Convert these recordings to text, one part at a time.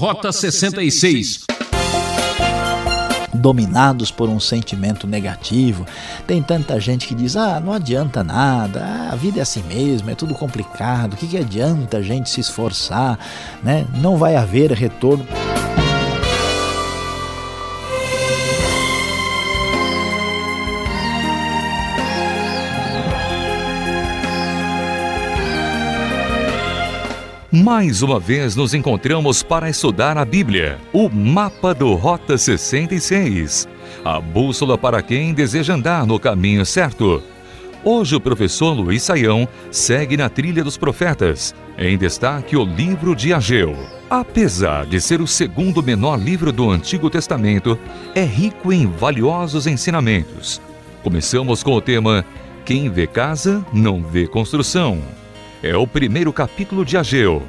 Rota 66 dominados por um sentimento negativo. Tem tanta gente que diz: ah, não adianta nada, a vida é assim mesmo, é tudo complicado, o que, que adianta a gente se esforçar, né? não vai haver retorno. Mais uma vez nos encontramos para estudar a Bíblia, o mapa do Rota 66, a bússola para quem deseja andar no caminho certo. Hoje o professor Luiz Saião segue na trilha dos profetas, em destaque o livro de Ageu. Apesar de ser o segundo menor livro do Antigo Testamento, é rico em valiosos ensinamentos. Começamos com o tema Quem vê casa, não vê construção é o primeiro capítulo de Ageu.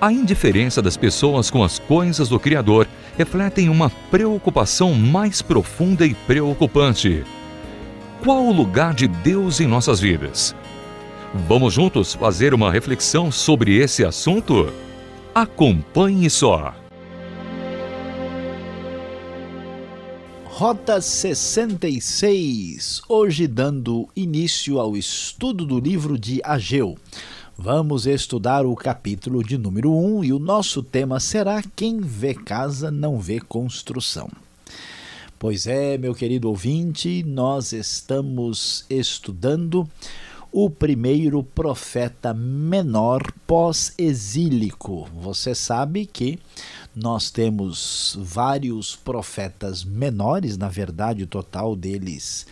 A indiferença das pessoas com as coisas do Criador refletem uma preocupação mais profunda e preocupante. Qual o lugar de Deus em nossas vidas? Vamos juntos fazer uma reflexão sobre esse assunto? Acompanhe só. Rota 66, hoje dando início ao estudo do livro de Ageu. Vamos estudar o capítulo de número 1 e o nosso tema será Quem vê casa não vê construção. Pois é, meu querido ouvinte, nós estamos estudando o primeiro profeta menor pós-exílico. Você sabe que nós temos vários profetas menores, na verdade, o total deles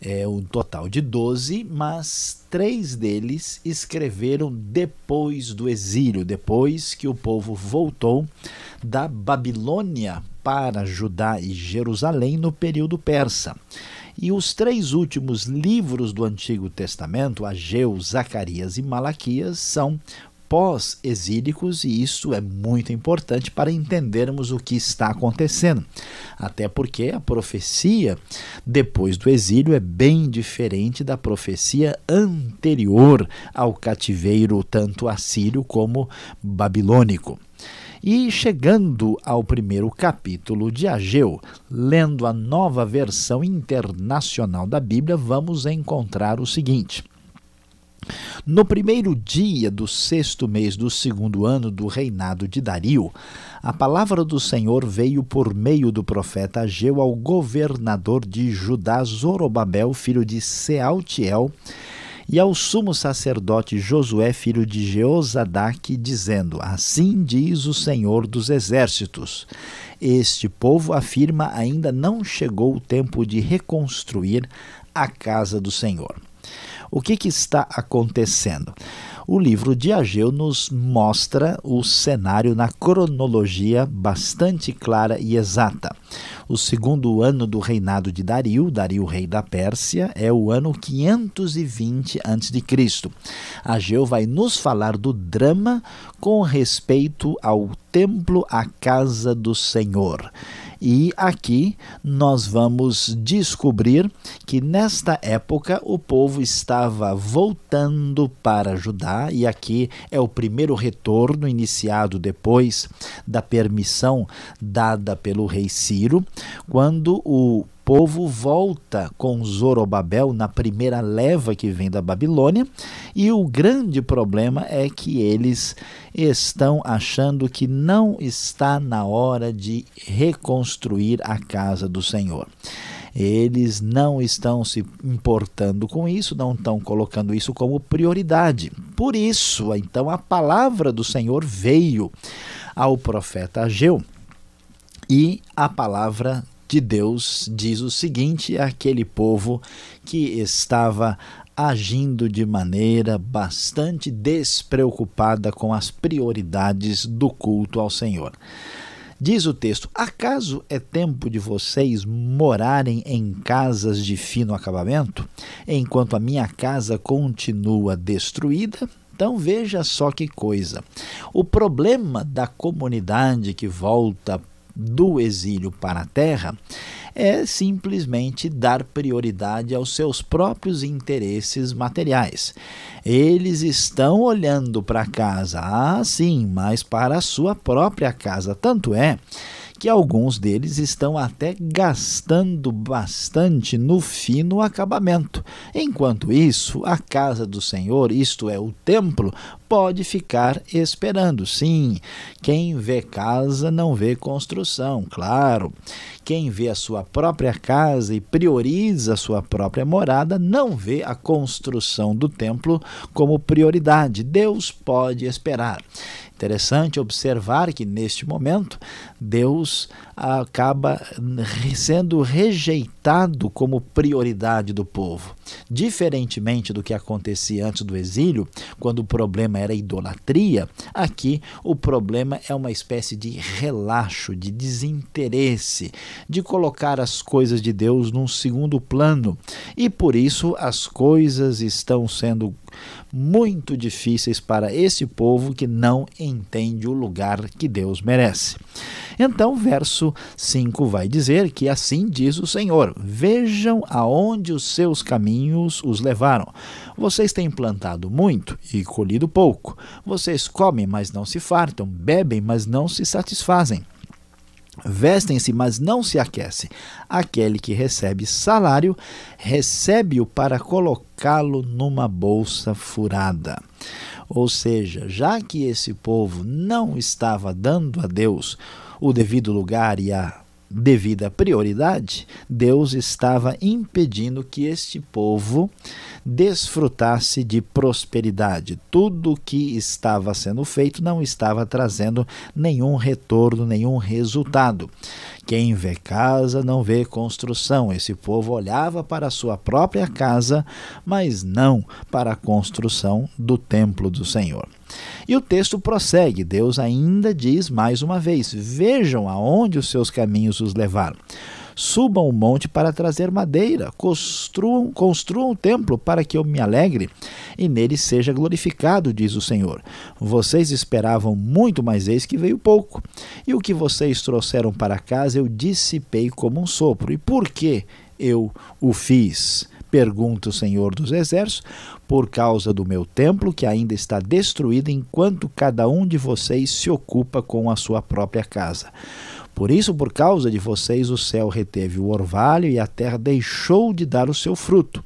é um total de 12, mas três deles escreveram depois do exílio, depois que o povo voltou da Babilônia para Judá e Jerusalém no período persa. E os três últimos livros do Antigo Testamento, Ageu, Zacarias e Malaquias, são pós-exílicos e isso é muito importante para entendermos o que está acontecendo. Até porque a profecia depois do exílio é bem diferente da profecia anterior ao cativeiro, tanto assírio como babilônico. E chegando ao primeiro capítulo de Ageu, lendo a nova versão internacional da Bíblia, vamos encontrar o seguinte. No primeiro dia do sexto mês do segundo ano do reinado de Dario, a palavra do Senhor veio por meio do profeta Ageu ao governador de Judá, Zorobabel, filho de Sealtiel, e ao sumo sacerdote Josué, filho de Jeozadaque, dizendo: Assim diz o Senhor dos Exércitos: Este povo afirma ainda não chegou o tempo de reconstruir a casa do Senhor. O que, que está acontecendo? O livro de Ageu nos mostra o cenário na cronologia bastante clara e exata. O segundo ano do reinado de Dario, Dario rei da Pérsia, é o ano 520 a.C. Ageu vai nos falar do drama com respeito ao templo, a casa do Senhor. E aqui nós vamos descobrir que nesta época o povo estava voltando para Judá, e aqui é o primeiro retorno iniciado depois da permissão dada pelo rei Ciro, quando o povo volta com Zorobabel na primeira leva que vem da Babilônia, e o grande problema é que eles estão achando que não está na hora de reconstruir a casa do Senhor. Eles não estão se importando com isso, não estão colocando isso como prioridade. Por isso, então, a palavra do Senhor veio ao profeta Ageu e a palavra de Deus diz o seguinte àquele povo que estava agindo de maneira bastante despreocupada com as prioridades do culto ao Senhor. Diz o texto: Acaso é tempo de vocês morarem em casas de fino acabamento, enquanto a minha casa continua destruída? Então veja só que coisa. O problema da comunidade que volta do exílio para a terra é simplesmente dar prioridade aos seus próprios interesses materiais. Eles estão olhando para casa, ah, sim, mas para a sua própria casa. Tanto é que alguns deles estão até gastando bastante no fino acabamento. Enquanto isso, a casa do Senhor, isto é, o templo, pode ficar esperando. Sim, quem vê casa não vê construção, claro. Quem vê a sua própria casa e prioriza a sua própria morada não vê a construção do templo como prioridade. Deus pode esperar. Interessante observar que neste momento Deus acaba sendo rejeitado como prioridade do povo. Diferentemente do que acontecia antes do exílio, quando o problema era idolatria, aqui o problema é uma espécie de relaxo, de desinteresse, de colocar as coisas de Deus num segundo plano. E por isso as coisas estão sendo muito difíceis para esse povo que não entende o lugar que Deus merece. Então, verso 5 vai dizer que assim diz o Senhor: Vejam aonde os seus caminhos os levaram. Vocês têm plantado muito e colhido pouco. Vocês comem, mas não se fartam, bebem, mas não se satisfazem. Vestem-se, mas não se aquecem. Aquele que recebe salário, recebe-o para colocá-lo numa bolsa furada. Ou seja, já que esse povo não estava dando a Deus o devido lugar e a devida prioridade, Deus estava impedindo que este povo desfrutasse de prosperidade. Tudo o que estava sendo feito não estava trazendo nenhum retorno, nenhum resultado. Quem vê casa não vê construção. Esse povo olhava para a sua própria casa, mas não para a construção do templo do Senhor. E o texto prossegue. Deus ainda diz mais uma vez: Vejam aonde os seus caminhos os levaram. Subam o monte para trazer madeira, construam, construam um templo para que eu me alegre e nele seja glorificado, diz o Senhor. Vocês esperavam muito, mas eis que veio pouco. E o que vocês trouxeram para casa eu dissipei como um sopro. E por que eu o fiz? Pergunta o Senhor dos Exércitos, por causa do meu templo que ainda está destruído, enquanto cada um de vocês se ocupa com a sua própria casa. Por isso, por causa de vocês, o céu reteve o orvalho e a terra deixou de dar o seu fruto.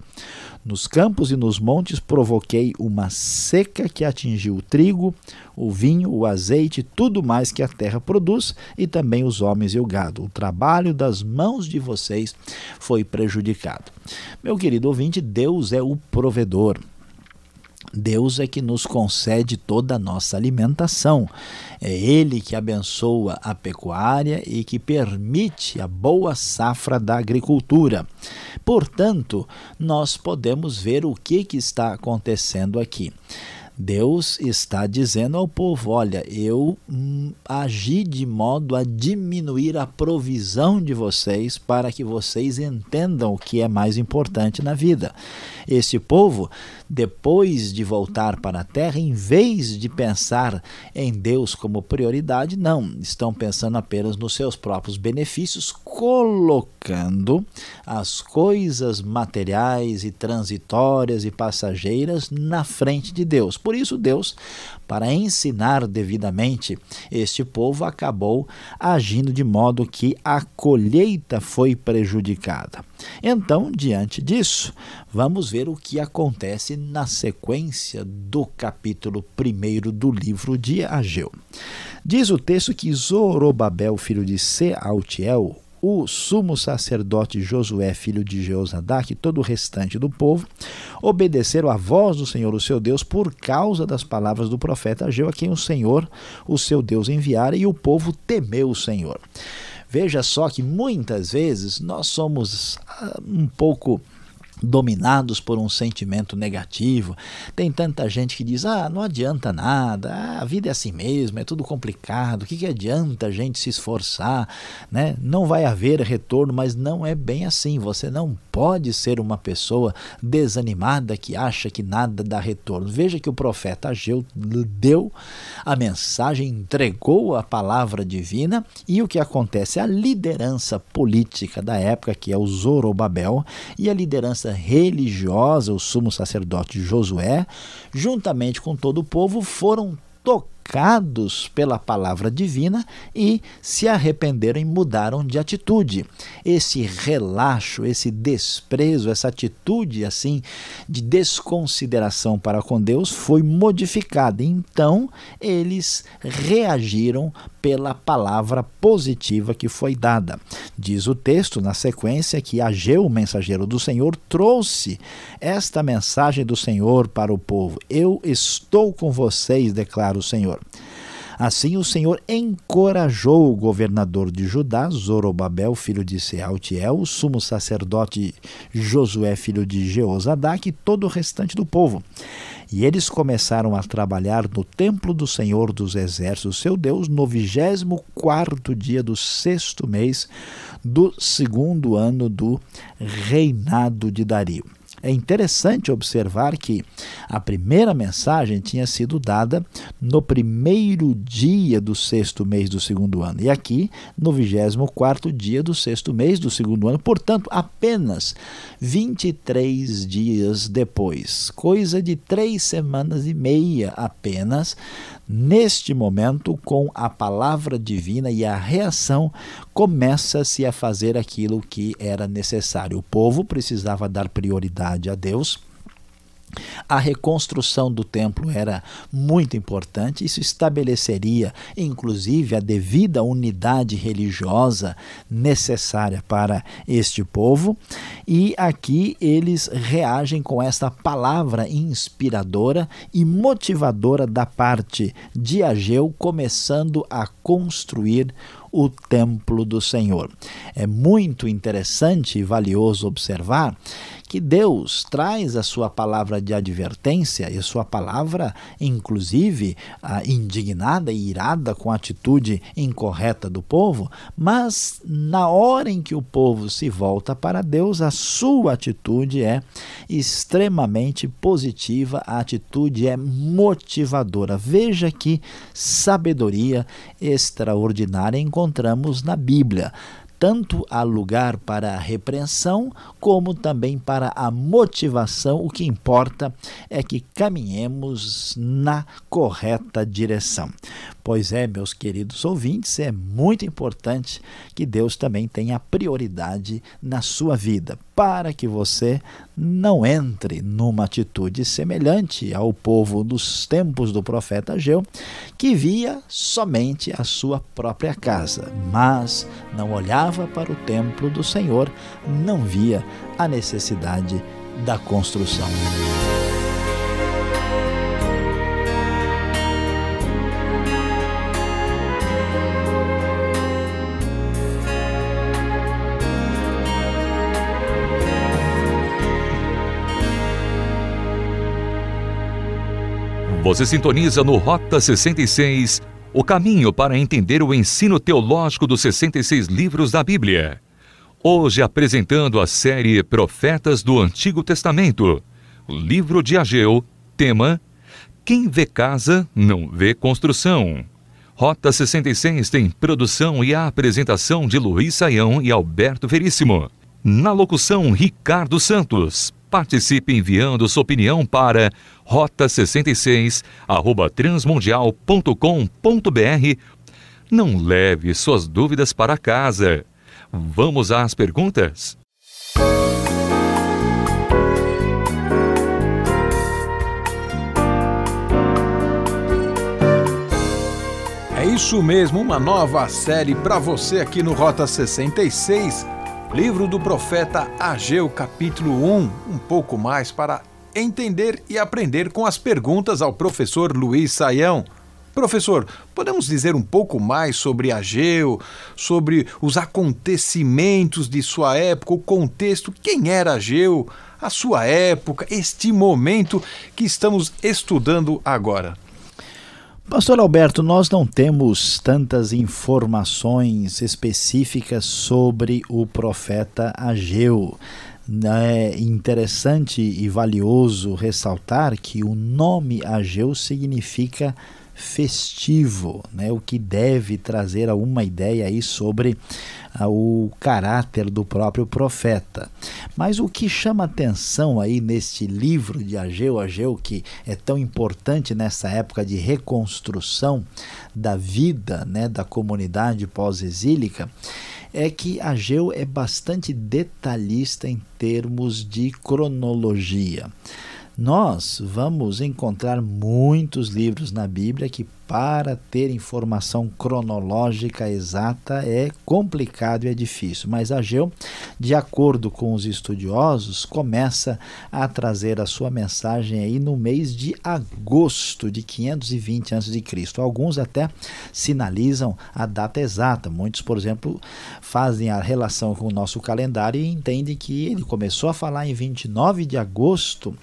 Nos campos e nos montes provoquei uma seca que atingiu o trigo, o vinho, o azeite, tudo mais que a terra produz, e também os homens e o gado. O trabalho das mãos de vocês foi prejudicado. Meu querido ouvinte, Deus é o provedor. Deus é que nos concede toda a nossa alimentação. É Ele que abençoa a pecuária e que permite a boa safra da agricultura. Portanto, nós podemos ver o que, que está acontecendo aqui. Deus está dizendo ao povo: olha, eu hum, agi de modo a diminuir a provisão de vocês para que vocês entendam o que é mais importante na vida. Esse povo, depois de voltar para a terra, em vez de pensar em Deus como prioridade, não, estão pensando apenas nos seus próprios benefícios, colocando as coisas materiais e transitórias e passageiras na frente de Deus. Por isso, Deus, para ensinar devidamente este povo, acabou agindo de modo que a colheita foi prejudicada. Então, diante disso, vamos ver o que acontece na sequência do capítulo 1 do livro de Ageu. Diz o texto que Zorobabel, filho de Sealtiel, o sumo sacerdote Josué, filho de Jeozadak, e todo o restante do povo, obedeceram à voz do Senhor, o seu Deus, por causa das palavras do profeta Ageu, a quem o Senhor, o seu Deus, enviara, e o povo temeu o Senhor. Veja só que muitas vezes nós somos ah, um pouco dominados por um sentimento negativo. Tem tanta gente que diz: ah, não adianta nada, ah, a vida é assim mesmo, é tudo complicado, o que, que adianta a gente se esforçar? Né? Não vai haver retorno, mas não é bem assim. Você não pode ser uma pessoa desanimada que acha que nada dá retorno. Veja que o profeta Ageu deu a mensagem, entregou a palavra divina e o que acontece? A liderança política da época, que é o Zorobabel, e a liderança religiosa, o sumo sacerdote Josué, juntamente com todo o povo, foram tocados tocados pela palavra divina e se arrependeram e mudaram de atitude. Esse relaxo, esse desprezo, essa atitude assim de desconsideração para com Deus foi modificada. Então, eles reagiram pela palavra positiva que foi dada. Diz o texto na sequência que Ageu, o mensageiro do Senhor, trouxe esta mensagem do Senhor para o povo: Eu estou com vocês, declara o Senhor. Senhor. Assim, o Senhor encorajou o governador de Judá, Zorobabel, filho de Sealtiel, o sumo sacerdote Josué, filho de Jeozadak, e todo o restante do povo. E eles começaram a trabalhar no templo do Senhor dos Exércitos, seu Deus, no vigésimo quarto dia do sexto mês do segundo ano do reinado de Dario. É interessante observar que a primeira mensagem tinha sido dada no primeiro dia do sexto mês do segundo ano, e aqui no vigésimo quarto dia do sexto mês do segundo ano, portanto, apenas 23 dias depois, coisa de três semanas e meia apenas, Neste momento, com a palavra divina e a reação, começa-se a fazer aquilo que era necessário. O povo precisava dar prioridade a Deus a reconstrução do templo era muito importante, isso estabeleceria, inclusive, a devida unidade religiosa necessária para este povo, e aqui eles reagem com esta palavra inspiradora e motivadora da parte de Ageu, começando a construir o templo do Senhor. É muito interessante e valioso observar que Deus traz a sua palavra de advertência e a sua palavra, inclusive, indignada e irada com a atitude incorreta do povo, mas na hora em que o povo se volta para Deus, a sua atitude é extremamente positiva, a atitude é motivadora. Veja que sabedoria extraordinária encontramos na Bíblia tanto há lugar para a repreensão, como também para a motivação. O que importa é que caminhemos na correta direção. Pois é, meus queridos ouvintes, é muito importante que Deus também tenha prioridade na sua vida, para que você não entre numa atitude semelhante ao povo dos tempos do profeta Ageu, que via somente a sua própria casa, mas não olhava para o templo do Senhor, não via a necessidade da construção. Você sintoniza no Rota 66, o caminho para entender o ensino teológico dos 66 livros da Bíblia. Hoje apresentando a série Profetas do Antigo Testamento, livro de Ageu, tema Quem vê casa não vê construção. Rota 66 tem produção e apresentação de Luiz Saião e Alberto Veríssimo. Na locução, Ricardo Santos. Participe enviando sua opinião para rota66 transmundial.com.br. Não leve suas dúvidas para casa. Vamos às perguntas? É isso mesmo, uma nova série para você aqui no Rota 66 Livro do profeta Ageu, capítulo 1, um pouco mais para entender e aprender com as perguntas ao professor Luiz Saião. Professor, podemos dizer um pouco mais sobre Ageu, sobre os acontecimentos de sua época, o contexto, quem era Ageu? a sua época, este momento que estamos estudando agora? Pastor Alberto, nós não temos tantas informações específicas sobre o profeta Ageu. É interessante e valioso ressaltar que o nome Ageu significa festivo, né? o que deve trazer alguma ideia aí sobre ah, o caráter do próprio profeta. Mas o que chama atenção aí neste livro de Ageu, Ageu que é tão importante nessa época de reconstrução da vida né, da comunidade pós-exílica, é que Ageu é bastante detalhista em termos de cronologia. Nós vamos encontrar muitos livros na Bíblia que para ter informação cronológica exata é complicado e é difícil. Mas Ageu, de acordo com os estudiosos, começa a trazer a sua mensagem aí no mês de agosto de 520 a.C. Alguns até sinalizam a data exata. Muitos, por exemplo, fazem a relação com o nosso calendário e entendem que ele começou a falar em 29 de agosto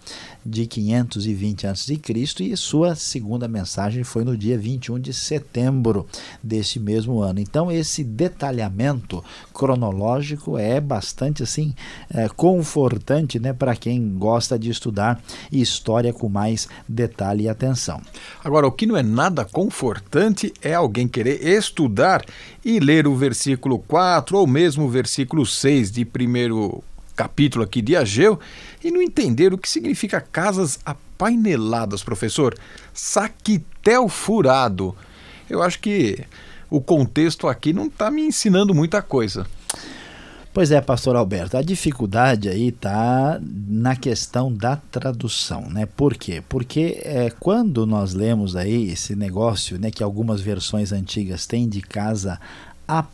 de 520 a.C. e sua segunda mensagem foi no dia dia 21 de setembro deste mesmo ano. Então, esse detalhamento cronológico é bastante assim é, confortante né, para quem gosta de estudar história com mais detalhe e atenção. Agora, o que não é nada confortante é alguém querer estudar e ler o versículo 4 ou mesmo o versículo 6 de primeiro capítulo aqui de Ageu e não entender o que significa casas apaineladas, professor. Saquitel furado. Eu acho que o contexto aqui não está me ensinando muita coisa. Pois é, pastor Alberto, a dificuldade aí está na questão da tradução, né? Por quê? Porque é, quando nós lemos aí esse negócio, né, que algumas versões antigas têm de casa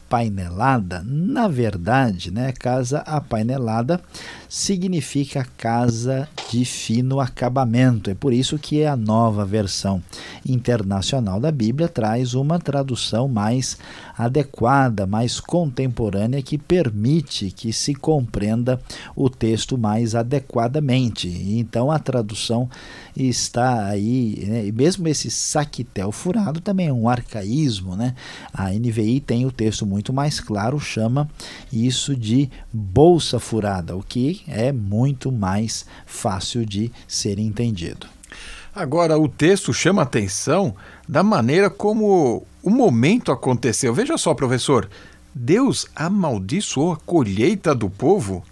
apainelada, na verdade, né, casa apainelada significa casa de fino acabamento. É por isso que a nova versão internacional da Bíblia traz uma tradução mais adequada, mais contemporânea, que permite que se compreenda o texto mais adequadamente. Então a tradução está aí, né? mesmo esse saquitel furado também é um arcaísmo, né? A NVI tem o texto muito mais claro, chama isso de bolsa furada, o que é muito mais fácil de ser entendido. Agora, o texto chama atenção da maneira como o momento aconteceu. Veja só, professor, Deus amaldiçoou a colheita do povo?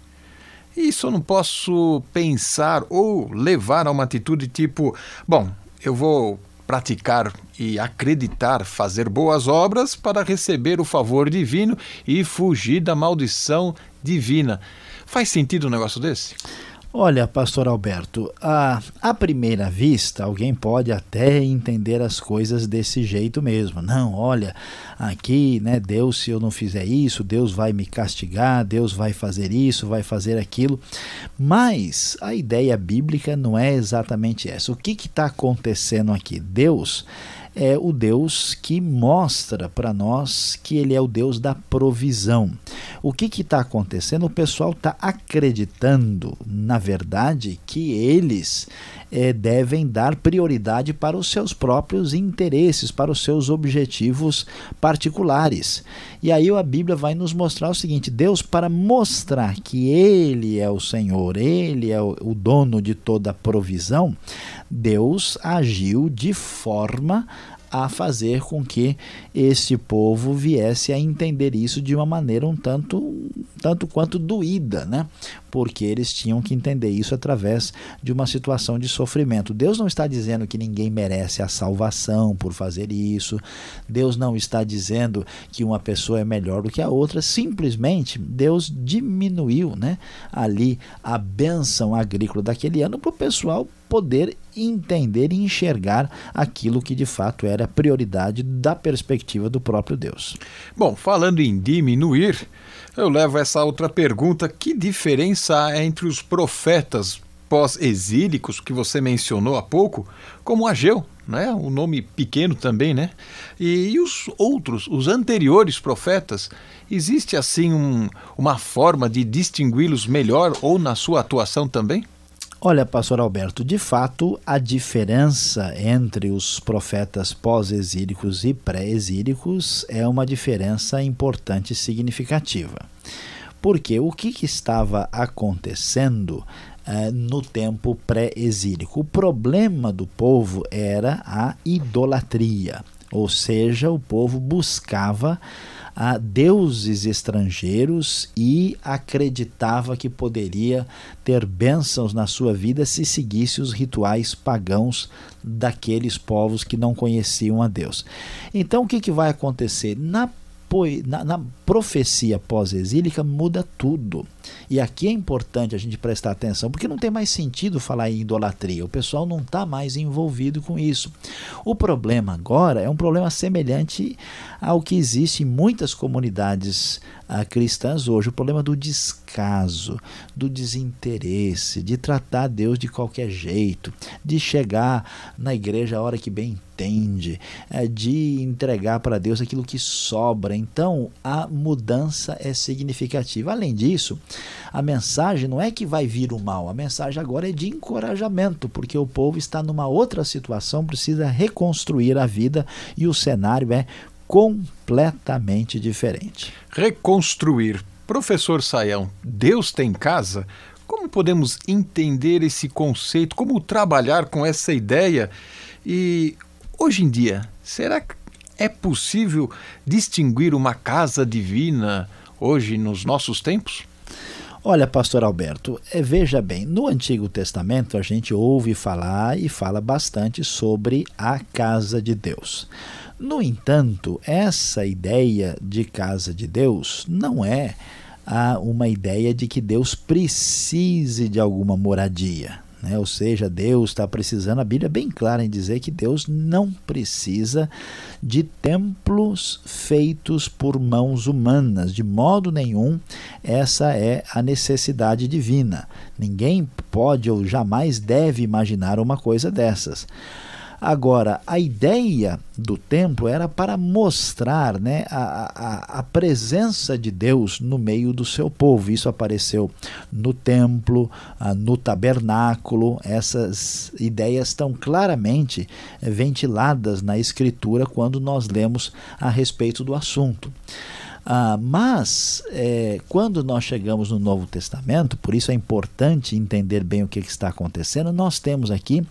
Isso eu não posso pensar ou levar a uma atitude tipo: bom, eu vou praticar e acreditar fazer boas obras para receber o favor divino e fugir da maldição divina. Faz sentido um negócio desse? Olha, pastor Alberto, a, à primeira vista, alguém pode até entender as coisas desse jeito mesmo. Não, olha, aqui, né, Deus, se eu não fizer isso, Deus vai me castigar, Deus vai fazer isso, vai fazer aquilo. Mas a ideia bíblica não é exatamente essa. O que está acontecendo aqui? Deus é o Deus que mostra para nós que ele é o Deus da provisão. O que está acontecendo? O pessoal está acreditando, na verdade, que eles é, devem dar prioridade para os seus próprios interesses, para os seus objetivos particulares. E aí a Bíblia vai nos mostrar o seguinte: Deus, para mostrar que Ele é o Senhor, Ele é o dono de toda a provisão, Deus agiu de forma a fazer com que este povo viesse a entender isso de uma maneira um tanto, tanto quanto doída, né? Porque eles tinham que entender isso através de uma situação de sofrimento. Deus não está dizendo que ninguém merece a salvação por fazer isso. Deus não está dizendo que uma pessoa é melhor do que a outra. Simplesmente Deus diminuiu, né? Ali a bênção agrícola daquele ano para o pessoal poder entender e enxergar aquilo que de fato era prioridade da perspectiva do próprio Deus. Bom, falando em diminuir, eu levo essa outra pergunta: que diferença há entre os profetas pós-exílicos que você mencionou há pouco, como Ageu, né? um nome pequeno também, né? E, e os outros, os anteriores profetas, existe assim um, uma forma de distingui-los melhor ou na sua atuação também? Olha, pastor Alberto, de fato, a diferença entre os profetas pós-exílicos e pré-exílicos é uma diferença importante e significativa. Porque o que, que estava acontecendo eh, no tempo pré-exílico? O problema do povo era a idolatria, ou seja, o povo buscava a deuses estrangeiros e acreditava que poderia ter bênçãos na sua vida se seguisse os rituais pagãos daqueles povos que não conheciam a Deus. Então o que, que vai acontecer? Na na, na profecia pós-exílica muda tudo. E aqui é importante a gente prestar atenção, porque não tem mais sentido falar em idolatria. O pessoal não está mais envolvido com isso. O problema agora é um problema semelhante ao que existe em muitas comunidades ah, cristãs hoje: o problema do descaso, do desinteresse, de tratar Deus de qualquer jeito, de chegar na igreja a hora que bem entende, é, de entregar para Deus aquilo que sobra. Então, a mudança é significativa. Além disso, a mensagem não é que vai vir o mal, a mensagem agora é de encorajamento, porque o povo está numa outra situação, precisa reconstruir a vida e o cenário é completamente diferente. Reconstruir. Professor Saião, Deus tem casa? Como podemos entender esse conceito? Como trabalhar com essa ideia? E hoje em dia, será que é possível distinguir uma casa divina hoje nos nossos tempos? Olha, pastor Alberto, é, veja bem, no Antigo Testamento a gente ouve falar e fala bastante sobre a casa de Deus. No entanto, essa ideia de casa de Deus não é ah, uma ideia de que Deus precise de alguma moradia. Né? Ou seja, Deus está precisando, a Bíblia é bem clara em dizer que Deus não precisa de templos feitos por mãos humanas, de modo nenhum, essa é a necessidade divina. Ninguém pode ou jamais deve imaginar uma coisa dessas. Agora, a ideia do templo era para mostrar né, a, a, a, presença de Deus no meio do seu povo. Isso apareceu no templo, ah, no tabernáculo. Essas ideias estão claramente ventiladas na Escritura quando nós lemos a respeito do assunto. Ah, mas, é, quando nós chegamos no Novo Testamento, por isso é importante entender bem o que, que está acontecendo, nós temos aqui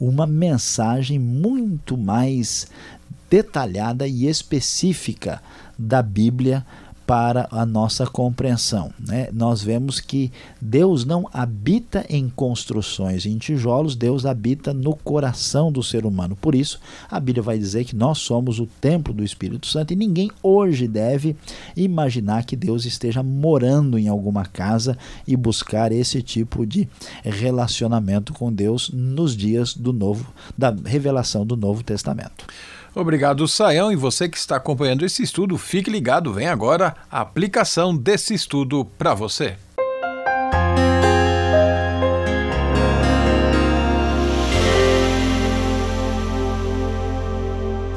uma mensagem muito mais detalhada e específica da Bíblia para a nossa compreensão. Né? Nós vemos que Deus não habita em construções em tijolos, Deus habita no coração do ser humano. Por isso, a Bíblia vai dizer que nós somos o templo do Espírito Santo e ninguém hoje deve imaginar que Deus esteja morando em alguma casa e buscar esse tipo de relacionamento com Deus nos dias do novo da revelação do Novo Testamento. Obrigado, Saião. E você que está acompanhando esse estudo, fique ligado. Vem agora a aplicação desse estudo para você.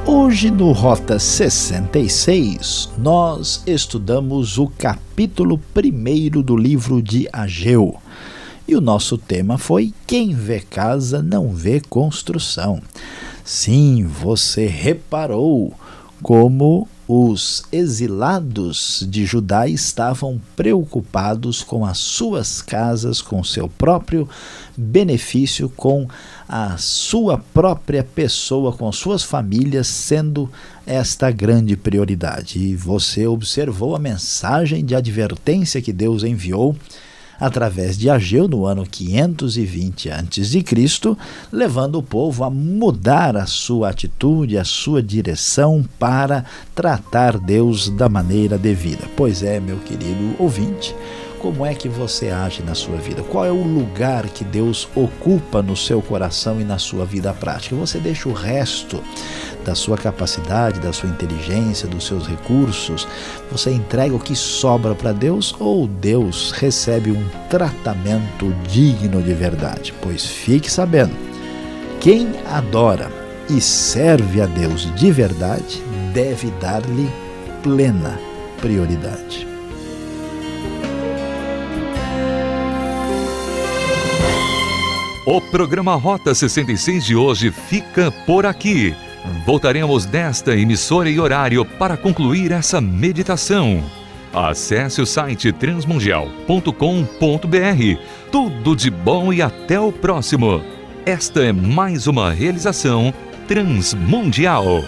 Hoje no Rota 66, nós estudamos o capítulo 1 do livro de Ageu. E o nosso tema foi Quem vê casa não vê construção. Sim, você reparou como os exilados de Judá estavam preocupados com as suas casas, com seu próprio benefício, com a sua própria pessoa, com suas famílias, sendo esta grande prioridade. E você observou a mensagem de advertência que Deus enviou através de Ageu no ano 520 a.C., levando o povo a mudar a sua atitude, a sua direção para tratar Deus da maneira devida. Pois é, meu querido ouvinte, como é que você age na sua vida? Qual é o lugar que Deus ocupa no seu coração e na sua vida prática? Você deixa o resto da sua capacidade, da sua inteligência, dos seus recursos? Você entrega o que sobra para Deus ou Deus recebe um tratamento digno de verdade? Pois fique sabendo, quem adora e serve a Deus de verdade deve dar-lhe plena prioridade. O programa Rota 66 de hoje fica por aqui. Voltaremos nesta emissora e horário para concluir essa meditação. Acesse o site transmundial.com.br. Tudo de bom e até o próximo. Esta é mais uma realização transmundial.